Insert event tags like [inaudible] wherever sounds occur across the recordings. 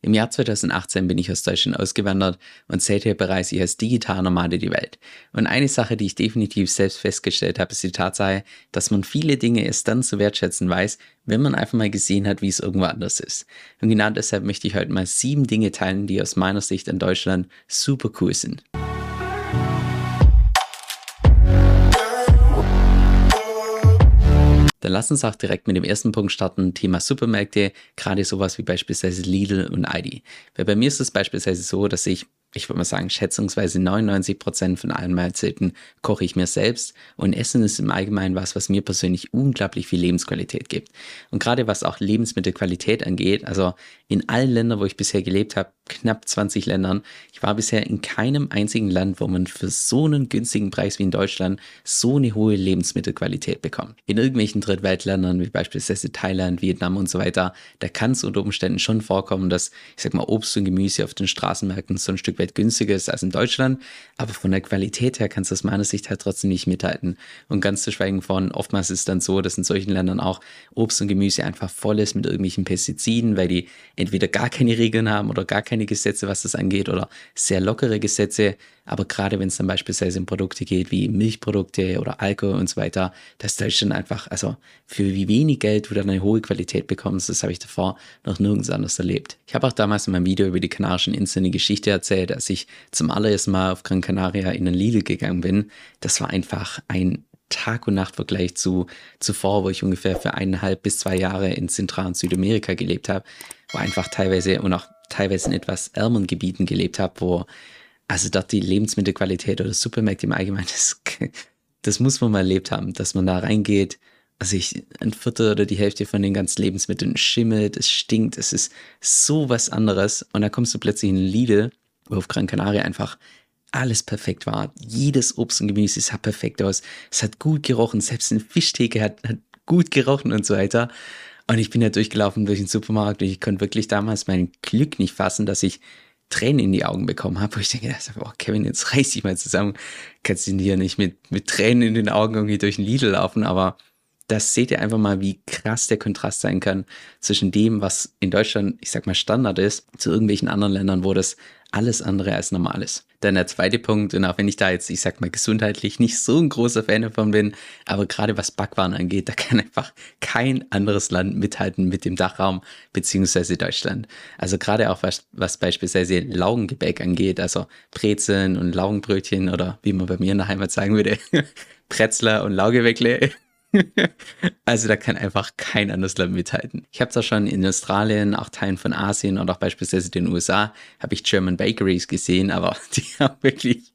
Im Jahr 2018 bin ich aus Deutschland ausgewandert und seither bereise ich als digitaler Nomade die Welt. Und eine Sache, die ich definitiv selbst festgestellt habe, ist die Tatsache, dass man viele Dinge erst dann zu wertschätzen weiß, wenn man einfach mal gesehen hat, wie es irgendwo anders ist. Und genau deshalb möchte ich heute mal sieben Dinge teilen, die aus meiner Sicht in Deutschland super cool sind. Dann lass uns auch direkt mit dem ersten Punkt starten, Thema Supermärkte, gerade sowas wie beispielsweise Lidl und Aldi. Weil bei mir ist es beispielsweise so, dass ich ich würde mal sagen, schätzungsweise 99 Prozent von allen Mahlzeiten koche ich mir selbst und Essen ist im Allgemeinen was, was mir persönlich unglaublich viel Lebensqualität gibt. Und gerade was auch Lebensmittelqualität angeht, also in allen Ländern, wo ich bisher gelebt habe, knapp 20 Ländern, ich war bisher in keinem einzigen Land, wo man für so einen günstigen Preis wie in Deutschland so eine hohe Lebensmittelqualität bekommt. In irgendwelchen Drittweltländern, wie beispielsweise Thailand, Vietnam und so weiter, da kann es unter Umständen schon vorkommen, dass, ich sag mal, Obst und Gemüse auf den Straßenmärkten so ein Stück weit günstiger ist als in Deutschland, aber von der Qualität her kannst du aus meiner Sicht halt trotzdem nicht mithalten. Und ganz zu schweigen von, oftmals ist es dann so, dass in solchen Ländern auch Obst und Gemüse einfach voll ist mit irgendwelchen Pestiziden, weil die entweder gar keine Regeln haben oder gar keine Gesetze, was das angeht, oder sehr lockere Gesetze. Aber gerade wenn es dann beispielsweise um Produkte geht, wie Milchprodukte oder Alkohol und so weiter, das ist Deutschland einfach, also für wie wenig Geld du dann eine hohe Qualität bekommst, das habe ich davor noch nirgends anders erlebt. Ich habe auch damals in meinem Video über die Kanarischen Inseln eine Geschichte erzählt, als ich zum allerersten Mal auf Gran Canaria in den Lidl gegangen bin. Das war einfach ein Tag- und Nachtvergleich zu zuvor, wo ich ungefähr für eineinhalb bis zwei Jahre in Zentral- und Südamerika gelebt habe, wo einfach teilweise und auch teilweise in etwas ärmeren Gebieten gelebt habe, wo also dort die Lebensmittelqualität oder Supermärkte im Allgemeinen, [laughs] das, das muss man mal erlebt haben, dass man da reingeht, also ich, ein Viertel oder die Hälfte von den ganzen Lebensmitteln schimmelt, es stinkt, es ist so was anderes. Und dann kommst du plötzlich in Lidl, wo auf Gran Canaria einfach alles perfekt war. Jedes Obst und Gemüse sah perfekt aus. Es hat gut gerochen, selbst eine Fischtheke hat, hat gut gerochen und so weiter. Und ich bin ja durchgelaufen durch den Supermarkt und ich konnte wirklich damals mein Glück nicht fassen, dass ich Tränen in die Augen bekommen habe, wo ich denke, oh Kevin, jetzt reiß dich mal zusammen. Kannst du hier nicht mit, mit Tränen in den Augen irgendwie durch den Lidl laufen, aber das seht ihr einfach mal, wie krass der Kontrast sein kann zwischen dem, was in Deutschland, ich sag mal, Standard ist, zu irgendwelchen anderen Ländern, wo das alles andere als normal ist. Dann der zweite Punkt, und auch wenn ich da jetzt, ich sag mal, gesundheitlich nicht so ein großer Fan davon bin, aber gerade was Backwaren angeht, da kann einfach kein anderes Land mithalten mit dem Dachraum beziehungsweise Deutschland. Also gerade auch was, was beispielsweise Laugengebäck angeht, also Brezeln und Laugenbrötchen oder wie man bei mir in der Heimat sagen würde, [laughs] Pretzler und Laugeweckle also da kann einfach kein anderes Land mithalten. Ich habe zwar schon in Australien, auch Teilen von Asien und auch beispielsweise den USA, habe ich German Bakeries gesehen, aber [laughs] die haben wirklich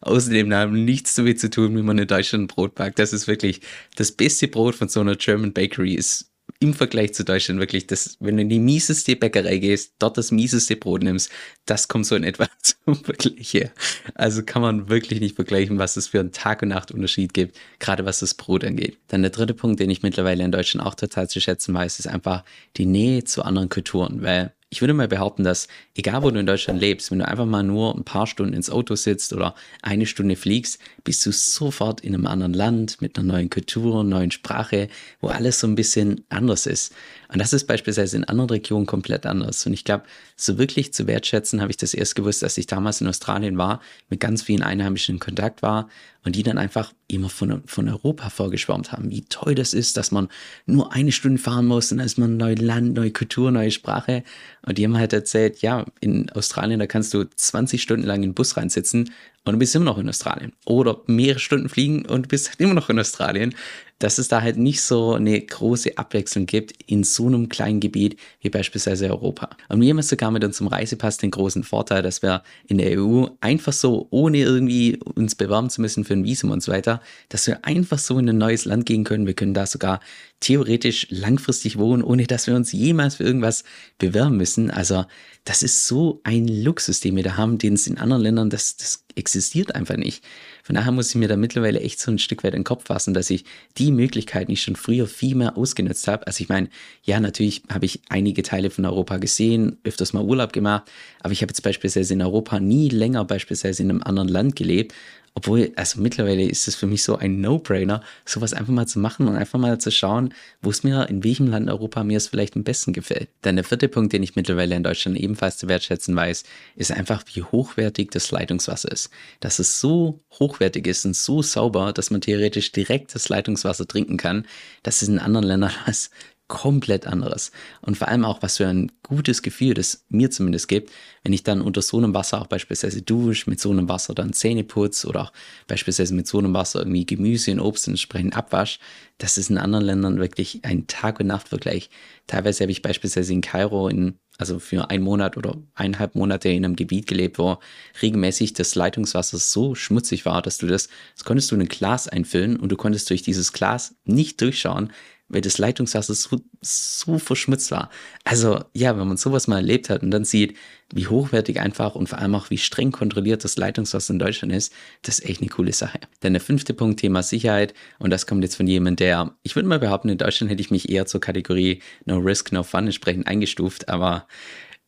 außerdem nichts damit zu tun, wie man in Deutschland Brot backt. Das ist wirklich das beste Brot von so einer German Bakery ist im Vergleich zu Deutschland wirklich, das, wenn du in die mieseste Bäckerei gehst, dort das mieseste Brot nimmst, das kommt so in etwa [laughs] zum Vergleich her. Also kann man wirklich nicht vergleichen, was es für einen Tag- und Nacht-Unterschied gibt, gerade was das Brot angeht. Dann der dritte Punkt, den ich mittlerweile in Deutschland auch total zu schätzen weiß, ist einfach die Nähe zu anderen Kulturen, weil ich würde mal behaupten, dass egal wo du in Deutschland lebst, wenn du einfach mal nur ein paar Stunden ins Auto sitzt oder eine Stunde fliegst, bist du sofort in einem anderen Land mit einer neuen Kultur, neuen Sprache, wo alles so ein bisschen anders ist. Und das ist beispielsweise in anderen Regionen komplett anders. Und ich glaube, so wirklich zu wertschätzen habe ich das erst gewusst, als ich damals in Australien war, mit ganz vielen Einheimischen in Kontakt war und die dann einfach immer von, von Europa vorgeschwärmt haben, wie toll das ist, dass man nur eine Stunde fahren muss und dann ist man neues Land, neue Kultur, neue Sprache. Und die haben halt erzählt, ja, in Australien, da kannst du 20 Stunden lang in den Bus reinsitzen und du bist immer noch in Australien. Oder mehrere Stunden fliegen und du bist halt immer noch in Australien dass es da halt nicht so eine große Abwechslung gibt in so einem kleinen Gebiet wie beispielsweise Europa. Und wir haben sogar mit unserem Reisepass den großen Vorteil, dass wir in der EU einfach so, ohne irgendwie uns bewerben zu müssen für ein Visum und so weiter, dass wir einfach so in ein neues Land gehen können. Wir können da sogar theoretisch langfristig wohnen, ohne dass wir uns jemals für irgendwas bewerben müssen. Also das ist so ein Luxus, den wir da haben, den es in anderen Ländern, das, das existiert einfach nicht. Von daher muss ich mir da mittlerweile echt so ein Stück weit in den Kopf fassen, dass ich die Möglichkeiten, die ich schon früher viel mehr ausgenutzt habe. Also ich meine, ja, natürlich habe ich einige Teile von Europa gesehen, öfters mal Urlaub gemacht, aber ich habe jetzt beispielsweise in Europa nie länger beispielsweise in einem anderen Land gelebt obwohl, also mittlerweile ist es für mich so ein No-Brainer, sowas einfach mal zu machen und einfach mal zu schauen, wo es mir, in welchem Land Europa mir es vielleicht am besten gefällt. Dann der vierte Punkt, den ich mittlerweile in Deutschland ebenfalls zu wertschätzen weiß, ist einfach, wie hochwertig das Leitungswasser ist. Dass es so hochwertig ist und so sauber, dass man theoretisch direkt das Leitungswasser trinken kann, das ist in anderen Ländern [laughs] was komplett anderes. Und vor allem auch, was für ein gutes Gefühl das mir zumindest gibt, wenn ich dann unter so einem Wasser auch beispielsweise dusche, mit so einem Wasser dann Zähne putze oder auch beispielsweise mit so einem Wasser irgendwie Gemüse und Obst entsprechend abwasch. Das ist in anderen Ländern wirklich ein Tag- und Nachtvergleich. Teilweise habe ich beispielsweise in Kairo in also für einen Monat oder eineinhalb Monate in einem Gebiet gelebt, wo regelmäßig das Leitungswasser so schmutzig war, dass du das, das konntest du in ein Glas einfüllen und du konntest durch dieses Glas nicht durchschauen, weil das Leitungswasser so, so verschmutzt war. Also ja, wenn man sowas mal erlebt hat und dann sieht, wie hochwertig einfach und vor allem auch wie streng kontrolliert das Leitungswasser in Deutschland ist, das ist echt eine coole Sache. Dann der fünfte Punkt, Thema Sicherheit und das kommt jetzt von jemandem, der, ich würde mal behaupten, in Deutschland hätte ich mich eher zur Kategorie No Risk, No Fun entsprechend eingestuft, aber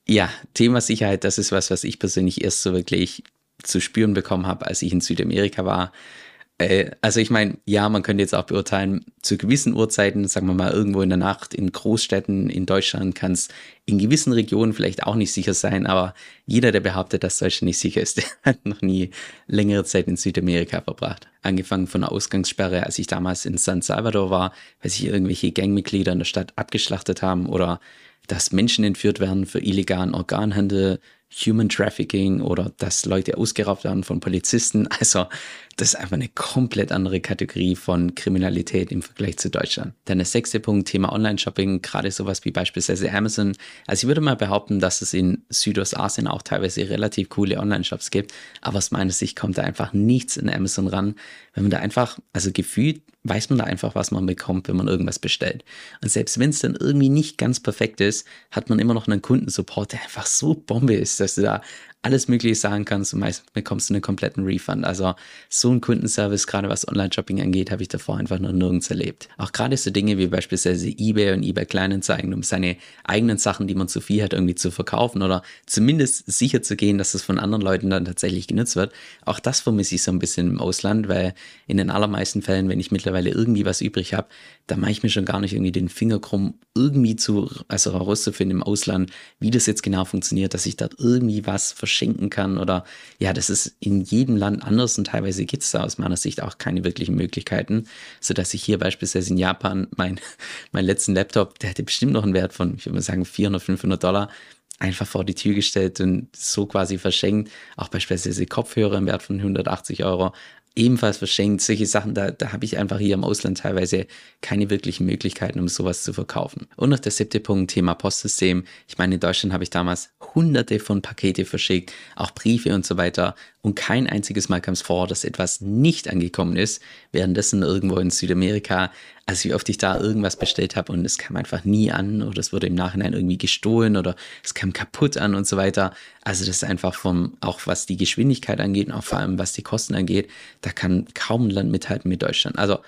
ja, Thema Sicherheit, das ist was, was ich persönlich erst so wirklich zu spüren bekommen habe, als ich in Südamerika war. Äh, also ich meine, ja, man könnte jetzt auch beurteilen, zu gewissen Uhrzeiten, sagen wir mal irgendwo in der Nacht, in Großstädten in Deutschland kann es in gewissen Regionen vielleicht auch nicht sicher sein, aber jeder, der behauptet, dass Deutschland nicht sicher ist, [laughs] der hat noch nie längere Zeit in Südamerika verbracht. Angefangen von der Ausgangssperre, als ich damals in San Salvador war, weil sich irgendwelche Gangmitglieder in der Stadt abgeschlachtet haben oder dass Menschen entführt werden für illegalen Organhandel, Human Trafficking oder dass Leute ausgeraubt werden von Polizisten. [laughs] Also das ist einfach eine komplett andere Kategorie von Kriminalität im Vergleich zu Deutschland. Dann der sechste Punkt, Thema Online-Shopping, gerade sowas wie beispielsweise Amazon. Also ich würde mal behaupten, dass es in Südostasien auch teilweise relativ coole Online-Shops gibt, aber aus meiner Sicht kommt da einfach nichts in Amazon ran, wenn man da einfach, also gefühlt weiß man da einfach, was man bekommt, wenn man irgendwas bestellt. Und selbst wenn es dann irgendwie nicht ganz perfekt ist, hat man immer noch einen Kundensupport, der einfach so Bombe ist, dass du da alles Mögliche sagen kannst und meist bekommst du einen kompletten Refund. Also so ein Kundenservice, gerade was Online-Shopping angeht, habe ich davor einfach noch nirgends erlebt. Auch gerade so Dinge wie beispielsweise eBay und eBay Kleinanzeigen, um seine eigenen Sachen, die man zu viel hat, irgendwie zu verkaufen oder zumindest sicher zu gehen, dass es von anderen Leuten dann tatsächlich genutzt wird. Auch das vermisse ich so ein bisschen im Ausland, weil in den allermeisten Fällen, wenn ich mittlerweile irgendwie was übrig habe, da mache ich mir schon gar nicht irgendwie den Finger krumm, irgendwie zu, also herauszufinden im Ausland, wie das jetzt genau funktioniert, dass ich dort irgendwie was verschenken kann oder ja, das ist in jedem Land anders und teilweise gibt es da aus meiner Sicht auch keine wirklichen Möglichkeiten, sodass ich hier beispielsweise in Japan mein, [laughs] mein letzten Laptop, der hatte bestimmt noch einen Wert von, ich würde mal sagen, 400, 500 Dollar, einfach vor die Tür gestellt und so quasi verschenkt. Auch beispielsweise Kopfhörer im Wert von 180 Euro ebenfalls verschenkt. Solche Sachen, da, da habe ich einfach hier im Ausland teilweise keine wirklichen Möglichkeiten, um sowas zu verkaufen. Und noch der siebte Punkt, Thema Postsystem. Ich meine, in Deutschland habe ich damals hunderte von Pakete verschickt, auch Briefe und so weiter. Und kein einziges Mal kam es vor, dass etwas nicht angekommen ist. Währenddessen irgendwo in Südamerika, als wie oft ich da irgendwas bestellt habe und es kam einfach nie an oder es wurde im Nachhinein irgendwie gestohlen oder es kam kaputt an und so weiter. Also das ist einfach vom, auch was die Geschwindigkeit angeht und auch vor allem was die Kosten angeht, da kann kaum ein Land mithalten mit Deutschland. Also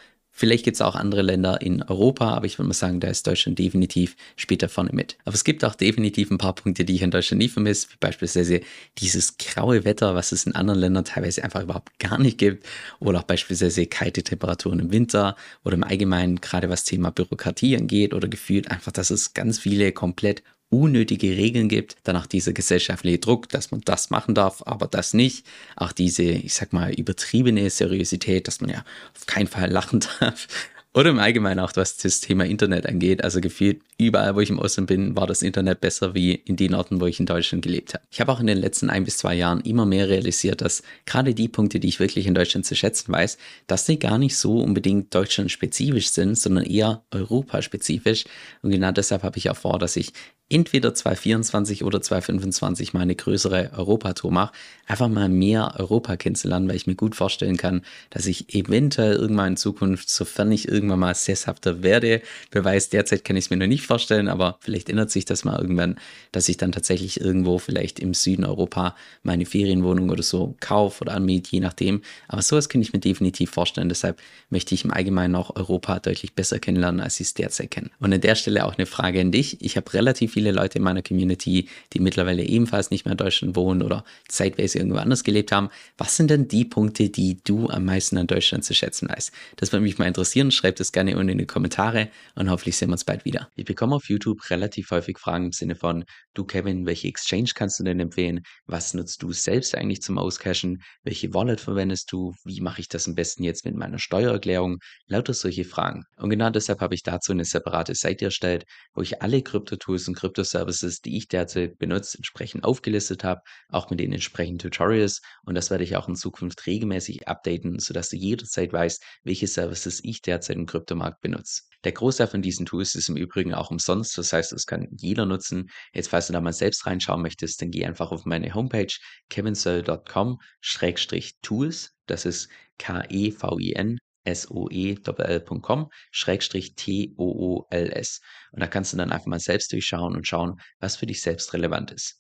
Vielleicht gibt es auch andere Länder in Europa, aber ich würde mal sagen, da ist Deutschland definitiv später vorne mit. Aber es gibt auch definitiv ein paar Punkte, die ich in Deutschland nie vermisse, wie beispielsweise dieses graue Wetter, was es in anderen Ländern teilweise einfach überhaupt gar nicht gibt. Oder auch beispielsweise kalte Temperaturen im Winter oder im Allgemeinen, gerade was Thema Bürokratie angeht oder gefühlt einfach, dass es ganz viele komplett unnötige Regeln gibt, dann auch dieser gesellschaftliche Druck, dass man das machen darf, aber das nicht. Auch diese, ich sag mal, übertriebene Seriosität, dass man ja auf keinen Fall lachen [laughs] darf. Oder im Allgemeinen auch, was das Thema Internet angeht. Also gefühlt überall, wo ich im Ausland bin, war das Internet besser wie in den Orten, wo ich in Deutschland gelebt habe. Ich habe auch in den letzten ein bis zwei Jahren immer mehr realisiert, dass gerade die Punkte, die ich wirklich in Deutschland zu schätzen weiß, dass sie gar nicht so unbedingt deutschlandspezifisch sind, sondern eher europaspezifisch. Und genau deshalb habe ich auch vor, dass ich entweder 2024 oder 2025 mal eine größere Europatour mache, einfach mal mehr Europa kennenzulernen, weil ich mir gut vorstellen kann, dass ich eventuell irgendwann in Zukunft, sofern ich irgendwann mal sesshafter werde, wer weiß, derzeit kann ich es mir noch nicht vorstellen, aber vielleicht ändert sich das mal irgendwann, dass ich dann tatsächlich irgendwo vielleicht im Süden Europa meine Ferienwohnung oder so kaufe oder anmiete, je nachdem. Aber sowas kann ich mir definitiv vorstellen. Deshalb möchte ich im Allgemeinen auch Europa deutlich besser kennenlernen, als ich es derzeit kenne. Und an der Stelle auch eine Frage an dich. Ich habe relativ viele Leute in meiner Community, die mittlerweile ebenfalls nicht mehr in Deutschland wohnen oder zeitweise irgendwo anders gelebt haben. Was sind denn die Punkte, die du am meisten an Deutschland zu schätzen weißt? Das würde mich mal interessieren. Schreib das gerne unten in die Kommentare und hoffentlich sehen wir uns bald wieder. Ich bekomme auf YouTube relativ häufig Fragen im Sinne von, du Kevin, welche Exchange kannst du denn empfehlen? Was nutzt du selbst eigentlich zum Auscashen? Welche Wallet verwendest du? Wie mache ich das am besten jetzt mit meiner Steuererklärung? Lauter solche Fragen. Und genau deshalb habe ich dazu eine separate Seite erstellt, wo ich alle Krypto-Tools und Krypto-Services, die ich derzeit benutze, entsprechend aufgelistet habe, auch mit den entsprechenden Tutorials. Und das werde ich auch in Zukunft regelmäßig updaten, sodass du jederzeit weißt, welche Services ich derzeit im Kryptomarkt benutze. Der Großteil von diesen Tools ist im Übrigen auch umsonst, das heißt, das kann jeder nutzen. Jetzt, falls du da mal selbst reinschauen möchtest, dann geh einfach auf meine Homepage kevinsoe.com-tools. Das ist K-E-V-I-N soe.com schrägstrich T-O-O-L-S. Und da kannst du dann einfach mal selbst durchschauen und schauen, was für dich selbst relevant ist.